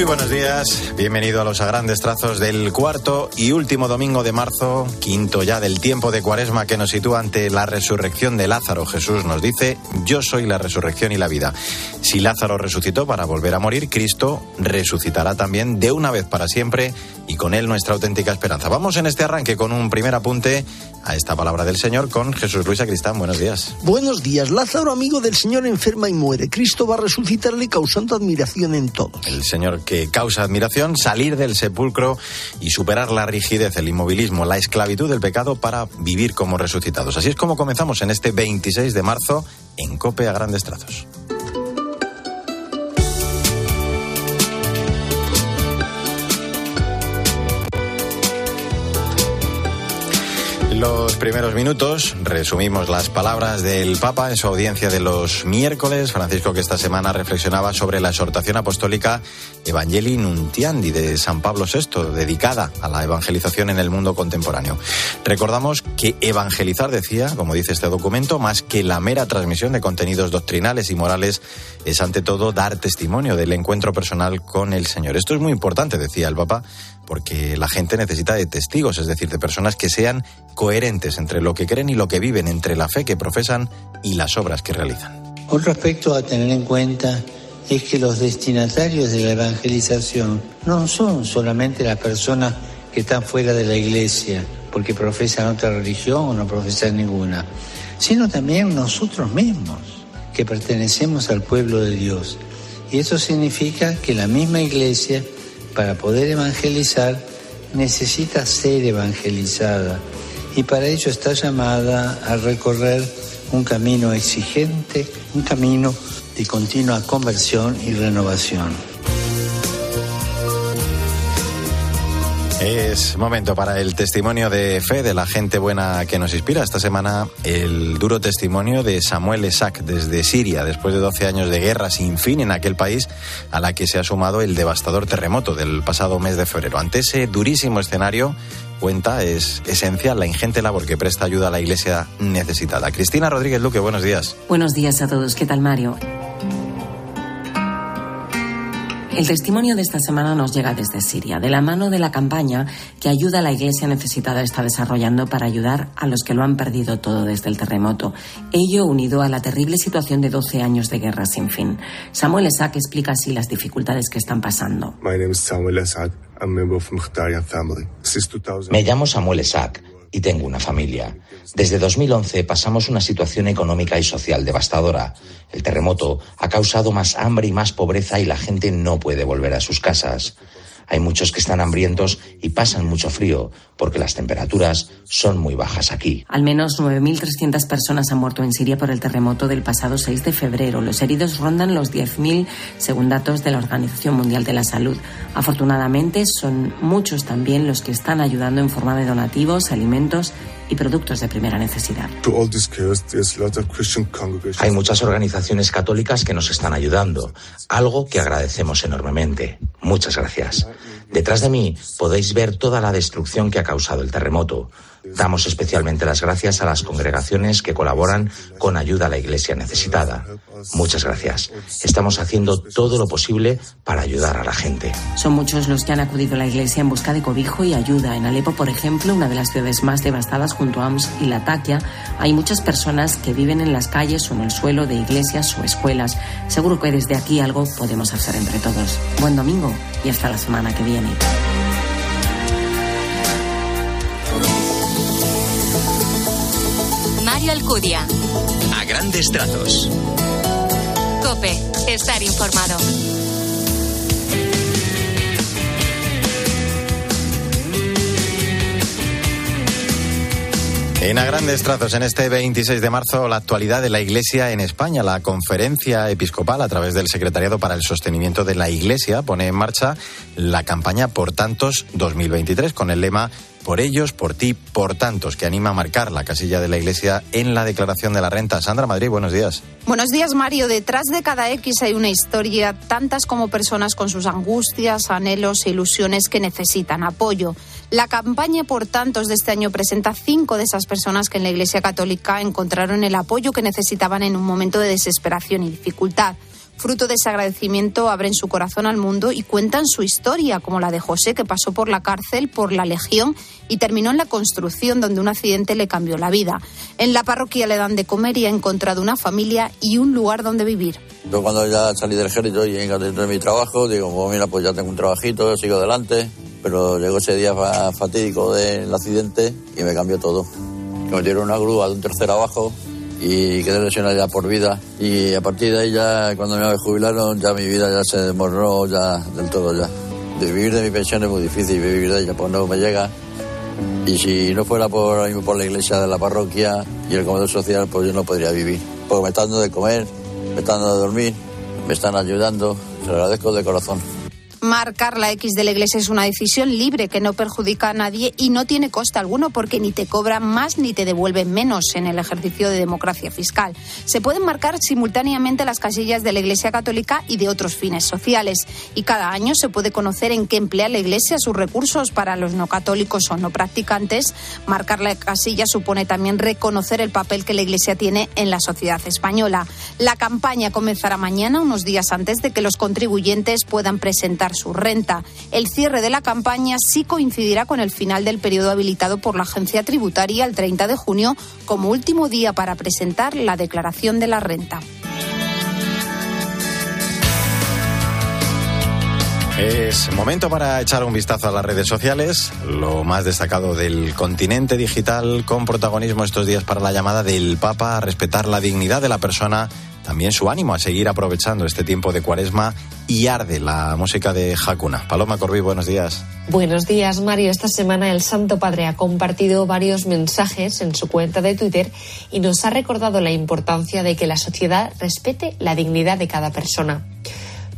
Muy buenos días, bienvenido a los a grandes trazos del cuarto y último domingo de marzo, quinto ya del tiempo de cuaresma que nos sitúa ante la resurrección de Lázaro. Jesús nos dice, yo soy la resurrección y la vida. Si Lázaro resucitó para volver a morir, Cristo resucitará también de una vez para siempre y con él nuestra auténtica esperanza. Vamos en este arranque con un primer apunte a esta palabra del Señor con Jesús Luis Acristán. Buenos días. Buenos días. Lázaro, amigo del Señor, enferma y muere. Cristo va a resucitarle causando admiración en todos. El Señor que causa admiración, salir del sepulcro y superar la rigidez, el inmovilismo, la esclavitud del pecado para vivir como resucitados. Así es como comenzamos en este 26 de marzo en Cope a grandes trazos. Los primeros minutos resumimos las palabras del Papa en su audiencia de los miércoles. Francisco que esta semana reflexionaba sobre la exhortación apostólica Evangelii Nuntiandi de San Pablo VI, dedicada a la evangelización en el mundo contemporáneo. Recordamos que evangelizar, decía, como dice este documento, más que la mera transmisión de contenidos doctrinales y morales, es ante todo dar testimonio del encuentro personal con el Señor. Esto es muy importante, decía el Papa, porque la gente necesita de testigos, es decir, de personas que sean coherentes entre lo que creen y lo que viven, entre la fe que profesan y las obras que realizan. Otro aspecto a tener en cuenta es que los destinatarios de la evangelización no son solamente las personas que están fuera de la iglesia porque profesan otra religión o no profesan ninguna, sino también nosotros mismos que pertenecemos al pueblo de Dios. Y eso significa que la misma iglesia para poder evangelizar necesita ser evangelizada y para ello está llamada a recorrer un camino exigente, un camino de continua conversión y renovación. Es momento para el testimonio de fe de la gente buena que nos inspira. Esta semana el duro testimonio de Samuel Esak desde Siria, después de 12 años de guerra sin fin en aquel país a la que se ha sumado el devastador terremoto del pasado mes de febrero. Ante ese durísimo escenario, cuenta, es esencial la ingente labor que presta ayuda a la iglesia necesitada. Cristina Rodríguez Luque, buenos días. Buenos días a todos. ¿Qué tal, Mario? El testimonio de esta semana nos llega desde Siria, de la mano de la campaña que ayuda a la iglesia necesitada está desarrollando para ayudar a los que lo han perdido todo desde el terremoto. Ello unido a la terrible situación de 12 años de guerra sin fin. Samuel Esak explica así las dificultades que están pasando. Me llamo Samuel Esak y tengo una familia. Desde 2011 pasamos una situación económica y social devastadora. El terremoto ha causado más hambre y más pobreza y la gente no puede volver a sus casas. Hay muchos que están hambrientos y pasan mucho frío porque las temperaturas son muy bajas aquí. Al menos 9.300 personas han muerto en Siria por el terremoto del pasado 6 de febrero. Los heridos rondan los 10.000 según datos de la Organización Mundial de la Salud. Afortunadamente son muchos también los que están ayudando en forma de donativos, alimentos y productos de primera necesidad. Hay muchas organizaciones católicas que nos están ayudando, algo que agradecemos enormemente. Muchas gracias. Detrás de mí podéis ver toda la destrucción que ha causado el terremoto. Damos especialmente las gracias a las congregaciones que colaboran con ayuda a la iglesia necesitada. Muchas gracias. Estamos haciendo todo lo posible para ayudar a la gente. Son muchos los que han acudido a la iglesia en busca de cobijo y ayuda. En Alepo, por ejemplo, una de las ciudades más devastadas junto a Ams y Latakia, hay muchas personas que viven en las calles o en el suelo de iglesias o escuelas. Seguro que desde aquí algo podemos hacer entre todos. Buen domingo y hasta la semana que viene. Alcudia. A grandes trazos. Cope, estar informado. En a grandes trazos, en este 26 de marzo, la actualidad de la Iglesia en España. La conferencia episcopal, a través del Secretariado para el Sostenimiento de la Iglesia, pone en marcha la campaña Por Tantos 2023 con el lema por ellos, por ti, por tantos, que anima a marcar la casilla de la Iglesia en la declaración de la renta. Sandra Madrid, buenos días. Buenos días, Mario. Detrás de cada X hay una historia, tantas como personas con sus angustias, anhelos e ilusiones que necesitan apoyo. La campaña por tantos de este año presenta cinco de esas personas que en la Iglesia Católica encontraron el apoyo que necesitaban en un momento de desesperación y dificultad Fruto de ese agradecimiento, abren su corazón al mundo y cuentan su historia, como la de José, que pasó por la cárcel, por la Legión y terminó en la construcción, donde un accidente le cambió la vida. En la parroquia le dan de comer y ha encontrado una familia y un lugar donde vivir. Yo cuando ya salí del ejército y encontré mi trabajo, digo, pues mira, pues ya tengo un trabajito, sigo adelante. Pero llegó ese día fatídico del accidente y me cambió todo. Me metieron una grúa de un tercer abajo y quedé lesionado ya por vida. Y a partir de ahí ya, cuando me jubilaron, ya mi vida ya se desmoronó ya del todo ya. De vivir de mi pensión es muy difícil, vivir de ella pues no me llega. Y si no fuera por, por la iglesia de la parroquia y el comedor social, pues yo no podría vivir. Porque me están dando de comer, me están dando de dormir, me están ayudando, se lo agradezco de corazón. Marcar la X de la Iglesia es una decisión libre que no perjudica a nadie y no tiene coste alguno porque ni te cobran más ni te devuelven menos en el ejercicio de democracia fiscal. Se pueden marcar simultáneamente las casillas de la Iglesia Católica y de otros fines sociales y cada año se puede conocer en qué emplea la Iglesia sus recursos para los no católicos o no practicantes. Marcar la casilla supone también reconocer el papel que la Iglesia tiene en la sociedad española. La campaña comenzará mañana, unos días antes de que los contribuyentes puedan presentar su renta. El cierre de la campaña sí coincidirá con el final del periodo habilitado por la agencia tributaria el 30 de junio como último día para presentar la declaración de la renta. Es momento para echar un vistazo a las redes sociales, lo más destacado del continente digital, con protagonismo estos días para la llamada del Papa a respetar la dignidad de la persona también su ánimo a seguir aprovechando este tiempo de cuaresma y arde la música de Hakuna. Paloma Corbí, buenos días. Buenos días, Mario. Esta semana el Santo Padre ha compartido varios mensajes en su cuenta de Twitter y nos ha recordado la importancia de que la sociedad respete la dignidad de cada persona.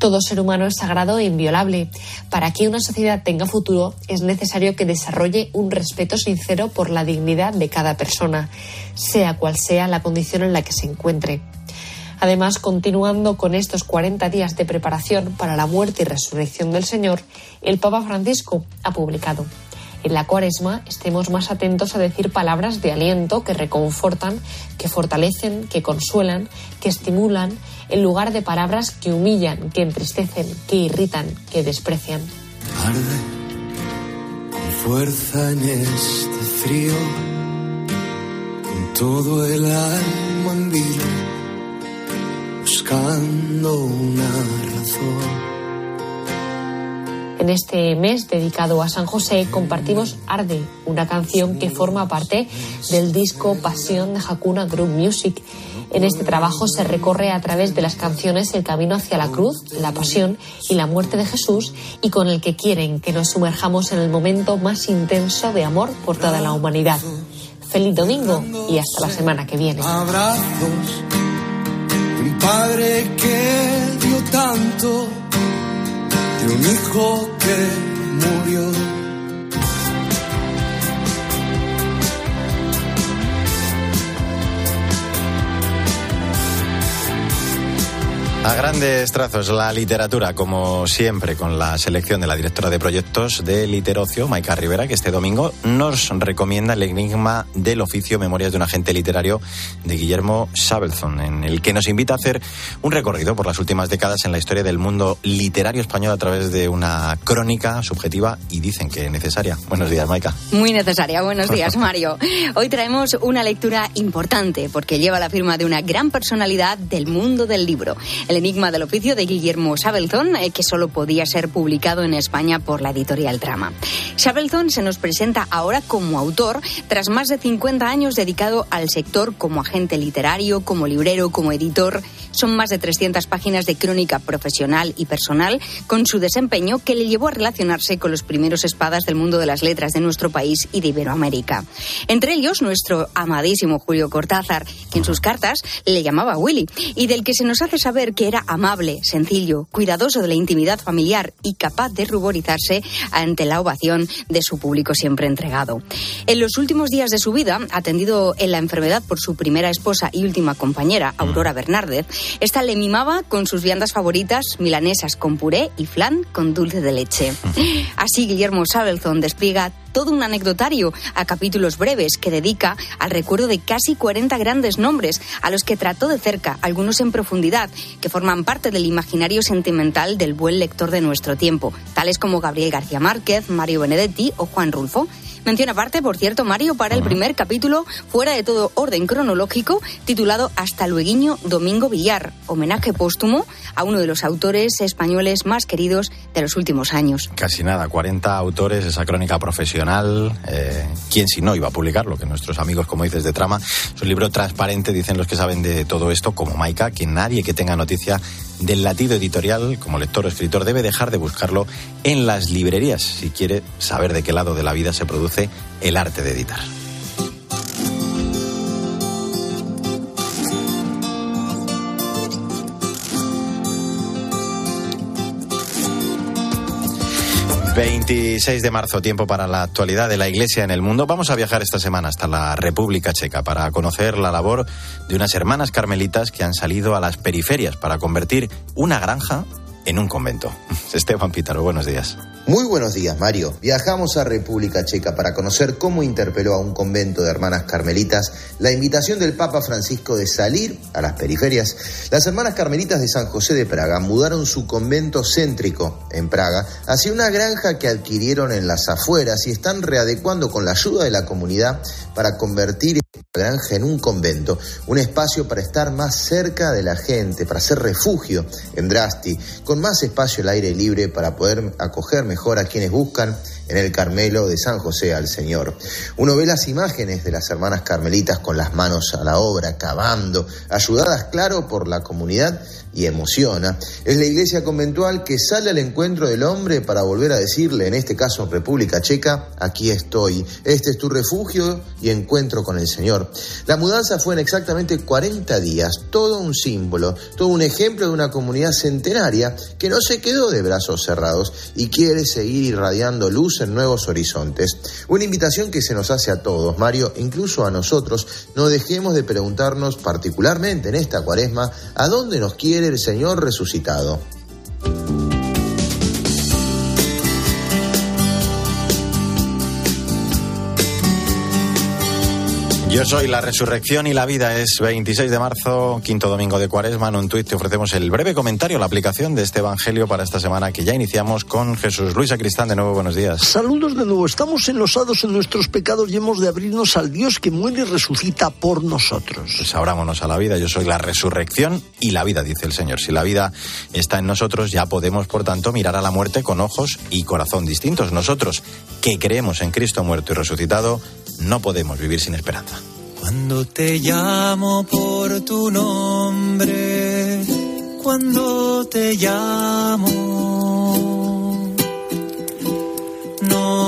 Todo ser humano es sagrado e inviolable. Para que una sociedad tenga futuro es necesario que desarrolle un respeto sincero por la dignidad de cada persona, sea cual sea la condición en la que se encuentre. Además, continuando con estos 40 días de preparación para la muerte y resurrección del Señor, el Papa Francisco ha publicado en la cuaresma estemos más atentos a decir palabras de aliento que reconfortan, que fortalecen, que consuelan, que estimulan, en lugar de palabras que humillan, que entristecen, que irritan, que desprecian. Arde con fuerza en este frío, con todo el alma en buscando una razón. En este mes dedicado a San José compartimos Arde, una canción que forma parte del disco Pasión de Hakuna Group Music. En este trabajo se recorre a través de las canciones el camino hacia la cruz, la pasión y la muerte de Jesús y con el que quieren que nos sumerjamos en el momento más intenso de amor por toda la humanidad. Feliz domingo y hasta la semana que viene. Padre que dio tanto de un hijo que murió. A grandes trazos, la literatura, como siempre, con la selección de la directora de proyectos de Literocio, Maika Rivera, que este domingo nos recomienda el enigma del oficio Memorias de un agente literario de Guillermo Sabelson, en el que nos invita a hacer un recorrido por las últimas décadas en la historia del mundo literario español a través de una crónica subjetiva y dicen que necesaria. Buenos días, Maika. Muy necesaria. Buenos días, Mario. Hoy traemos una lectura importante porque lleva la firma de una gran personalidad del mundo del libro. El enigma del oficio de Guillermo Sabelzón, eh, que solo podía ser publicado en España por la editorial Trama. Sabelzón se nos presenta ahora como autor, tras más de 50 años dedicado al sector como agente literario, como librero, como editor. Son más de 300 páginas de crónica profesional y personal con su desempeño que le llevó a relacionarse con los primeros espadas del mundo de las letras de nuestro país y de Iberoamérica. Entre ellos, nuestro amadísimo Julio Cortázar, que en sus cartas le llamaba Willy, y del que se nos hace saber que era amable, sencillo, cuidadoso de la intimidad familiar y capaz de ruborizarse ante la ovación de su público siempre entregado. En los últimos días de su vida, atendido en la enfermedad por su primera esposa y última compañera, Aurora Bernárdez, Esta le mimaba con sus viandas favoritas, milanesas con puré y flan con dulce de leche. Así Guillermo Sabelzon despliega todo un anecdotario a capítulos breves que dedica al recuerdo de casi 40 grandes nombres a los que trató de cerca, algunos en profundidad, que forman parte del imaginario sentimental del buen lector de nuestro tiempo, tales como Gabriel García Márquez, Mario Benedetti o Juan Rulfo. Mención aparte, por cierto, Mario, para el primer capítulo, fuera de todo orden cronológico, titulado Hasta lueguiño Domingo Villar, homenaje póstumo a uno de los autores españoles más queridos de los últimos años. Casi nada, 40 autores, esa crónica profesional. Eh, ¿Quién si no iba a publicarlo? Que nuestros amigos, como dices, de trama, es un libro transparente, dicen los que saben de todo esto, como Maika, que nadie que tenga noticia del latido editorial, como lector o escritor, debe dejar de buscarlo en las librerías si quiere saber de qué lado de la vida se produce el arte de editar. ...26 de marzo, tiempo para la actualidad de la Iglesia en el mundo. Vamos a viajar esta semana hasta la República Checa para conocer la labor de unas hermanas carmelitas que han salido a las periferias para convertir una granja en un convento. Esteban Pítaro, buenos días. Muy buenos días, Mario. Viajamos a República Checa para conocer cómo interpeló a un convento de hermanas carmelitas la invitación del Papa Francisco de salir a las periferias. Las hermanas carmelitas de San José de Praga mudaron su convento céntrico en Praga hacia una granja que adquirieron en las afueras y están readecuando con la ayuda de la comunidad para convertir en un convento, un espacio para estar más cerca de la gente, para ser refugio en Drasti, con más espacio al aire libre para poder acoger mejor a quienes buscan en el Carmelo de San José al Señor. Uno ve las imágenes de las hermanas carmelitas con las manos a la obra, cavando, ayudadas, claro, por la comunidad y emociona. Es la iglesia conventual que sale al encuentro del hombre para volver a decirle, en este caso en República Checa, aquí estoy, este es tu refugio y encuentro con el Señor. La mudanza fue en exactamente 40 días, todo un símbolo, todo un ejemplo de una comunidad centenaria que no se quedó de brazos cerrados y quiere seguir irradiando luz en nuevos horizontes. Una invitación que se nos hace a todos, Mario, incluso a nosotros, no dejemos de preguntarnos particularmente en esta cuaresma, ¿a dónde nos quiere el Señor resucitado. Yo soy la resurrección y la vida. Es 26 de marzo, quinto domingo de Cuaresma. En un tuit te ofrecemos el breve comentario, la aplicación de este evangelio para esta semana que ya iniciamos con Jesús. Luis Cristán, de nuevo, buenos días. Saludos de nuevo. Estamos enlosados en nuestros pecados y hemos de abrirnos al Dios que muere y resucita por nosotros. Pues abrámonos a la vida. Yo soy la resurrección y la vida, dice el Señor. Si la vida está en nosotros, ya podemos, por tanto, mirar a la muerte con ojos y corazón distintos. Nosotros, que creemos en Cristo muerto y resucitado, no podemos vivir sin esperanza. Cuando te llamo por tu nombre, cuando te llamo,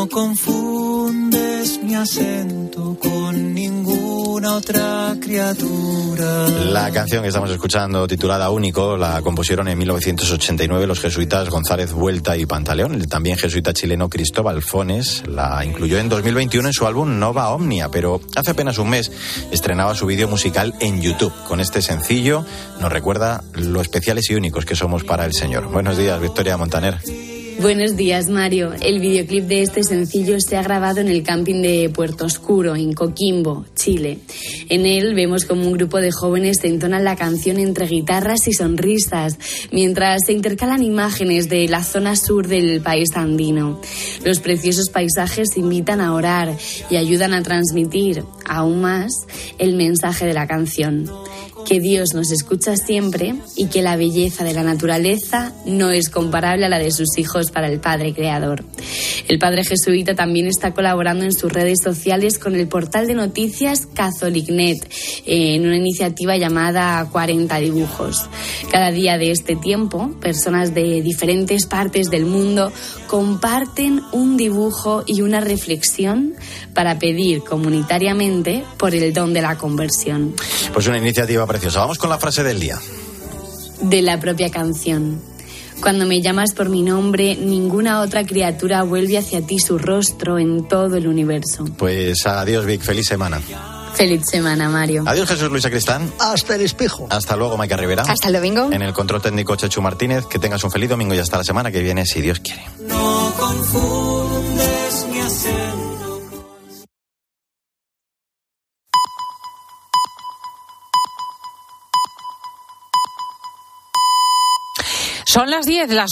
confundes mi acento con ninguna otra criatura. La canción que estamos escuchando, titulada Único, la compusieron en 1989 los jesuitas González Vuelta y Pantaleón. El también jesuita chileno Cristóbal Fones la incluyó en 2021 en su álbum Nova Omnia, pero hace apenas un mes estrenaba su vídeo musical en YouTube. Con este sencillo nos recuerda lo especiales y únicos que somos para el Señor. Buenos días, Victoria Montaner. Buenos días, Mario. El videoclip de este sencillo se ha grabado en el camping de Puerto Oscuro, en Coquimbo, Chile. En él vemos como un grupo de jóvenes entonan la canción entre guitarras y sonrisas, mientras se intercalan imágenes de la zona sur del país andino. Los preciosos paisajes invitan a orar y ayudan a transmitir aún más el mensaje de la canción que Dios nos escucha siempre y que la belleza de la naturaleza no es comparable a la de sus hijos para el Padre Creador. El Padre Jesuita también está colaborando en sus redes sociales con el portal de noticias Catholicnet en una iniciativa llamada 40 dibujos. Cada día de este tiempo, personas de diferentes partes del mundo comparten un dibujo y una reflexión para pedir comunitariamente por el don de la conversión. Pues una iniciativa preciosa. Vamos con la frase del día. De la propia canción. Cuando me llamas por mi nombre, ninguna otra criatura vuelve hacia ti su rostro en todo el universo. Pues adiós, Vic. Feliz semana. Feliz semana, Mario. Adiós, Jesús Luis Cristán. Hasta el espejo. Hasta luego, Maika Rivera. Hasta el domingo. En el control técnico, Chechu Martínez. Que tengas un feliz domingo y hasta la semana que viene, si Dios quiere. No Son las 10, las